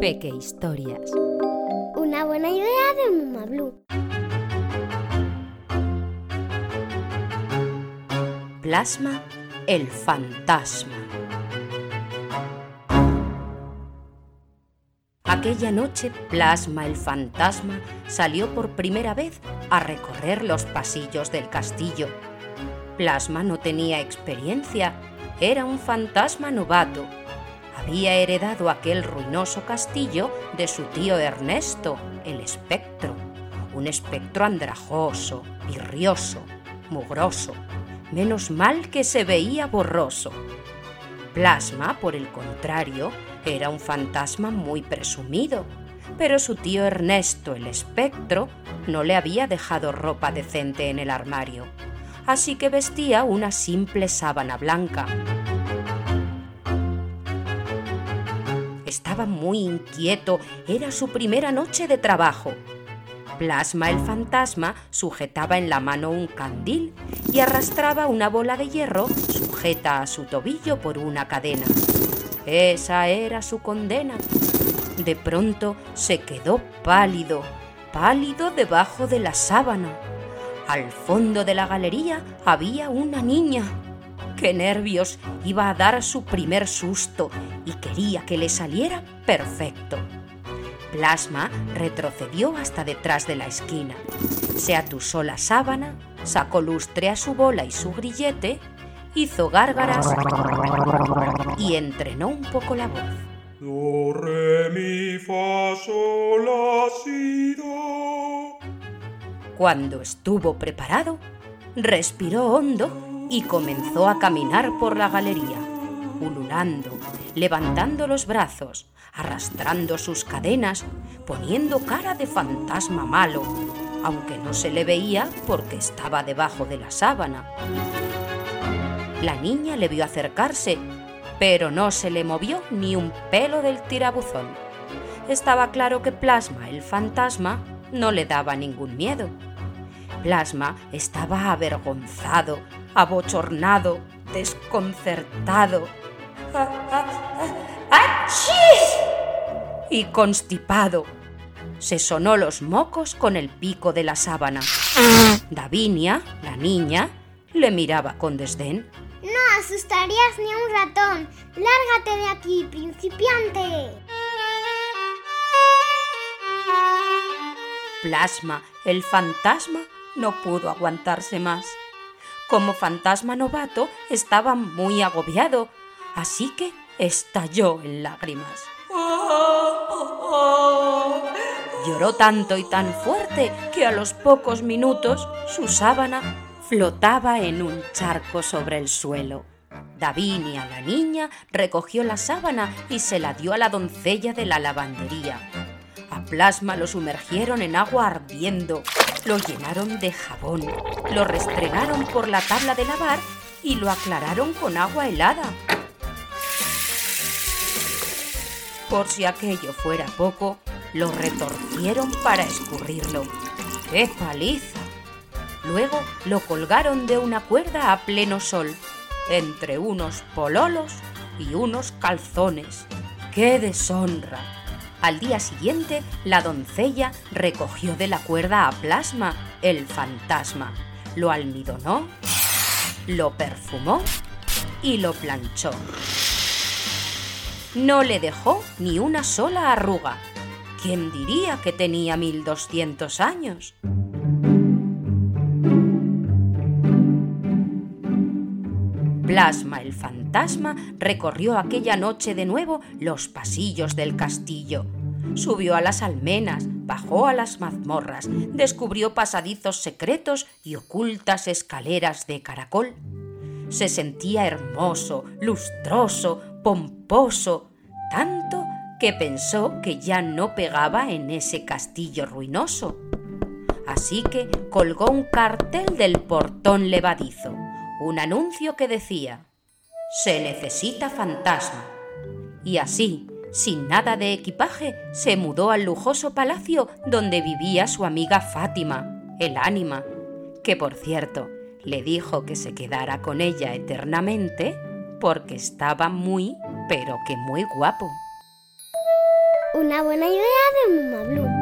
Peque Historias. Una buena idea de Muma Blue. Plasma el fantasma. Aquella noche, Plasma el fantasma salió por primera vez a recorrer los pasillos del castillo. Plasma no tenía experiencia, era un fantasma novato. Había heredado aquel ruinoso castillo de su tío Ernesto, el espectro, un espectro andrajoso, virrioso, mugroso, menos mal que se veía borroso. Plasma, por el contrario, era un fantasma muy presumido, pero su tío Ernesto, el espectro, no le había dejado ropa decente en el armario, así que vestía una simple sábana blanca. Estaba muy inquieto, era su primera noche de trabajo. Plasma el fantasma sujetaba en la mano un candil y arrastraba una bola de hierro sujeta a su tobillo por una cadena. Esa era su condena. De pronto se quedó pálido, pálido debajo de la sábana. Al fondo de la galería había una niña. ¡Qué nervios! Iba a dar su primer susto y quería que le saliera perfecto. Plasma retrocedió hasta detrás de la esquina. Se atusó la sábana, sacó lustre a su bola y su grillete, hizo gárgaras y entrenó un poco la voz. Do, re, mi, fa, sol, la, si, do. Cuando estuvo preparado, respiró hondo y comenzó a caminar por la galería, ululando, levantando los brazos, arrastrando sus cadenas, poniendo cara de fantasma malo, aunque no se le veía porque estaba debajo de la sábana. La niña le vio acercarse, pero no se le movió ni un pelo del tirabuzón. Estaba claro que Plasma, el fantasma, no le daba ningún miedo. Plasma estaba avergonzado, abochornado, desconcertado. Y constipado. Se sonó los mocos con el pico de la sábana. Davinia, la niña, le miraba con desdén. No asustarías ni a un ratón. Lárgate de aquí, principiante. Plasma, el fantasma, no pudo aguantarse más. Como fantasma novato estaba muy agobiado, así que estalló en lágrimas. Lloró tanto y tan fuerte que a los pocos minutos su sábana flotaba en un charco sobre el suelo. Davinia, la niña, recogió la sábana y se la dio a la doncella de la lavandería. Plasma lo sumergieron en agua ardiendo, lo llenaron de jabón, lo restregaron por la tabla de lavar y lo aclararon con agua helada. Por si aquello fuera poco, lo retorcieron para escurrirlo. ¡Qué paliza! Luego lo colgaron de una cuerda a pleno sol, entre unos pololos y unos calzones. ¡Qué deshonra! Al día siguiente, la doncella recogió de la cuerda a Plasma, el fantasma, lo almidonó, lo perfumó y lo planchó. No le dejó ni una sola arruga. ¿Quién diría que tenía 1200 años? Plasma el fantasma recorrió aquella noche de nuevo los pasillos del castillo. Subió a las almenas, bajó a las mazmorras, descubrió pasadizos secretos y ocultas escaleras de caracol. Se sentía hermoso, lustroso, pomposo, tanto que pensó que ya no pegaba en ese castillo ruinoso. Así que colgó un cartel del portón levadizo un anuncio que decía, se necesita fantasma. Y así, sin nada de equipaje, se mudó al lujoso palacio donde vivía su amiga Fátima, el ánima, que por cierto le dijo que se quedara con ella eternamente porque estaba muy, pero que muy guapo. Una buena idea de Mamá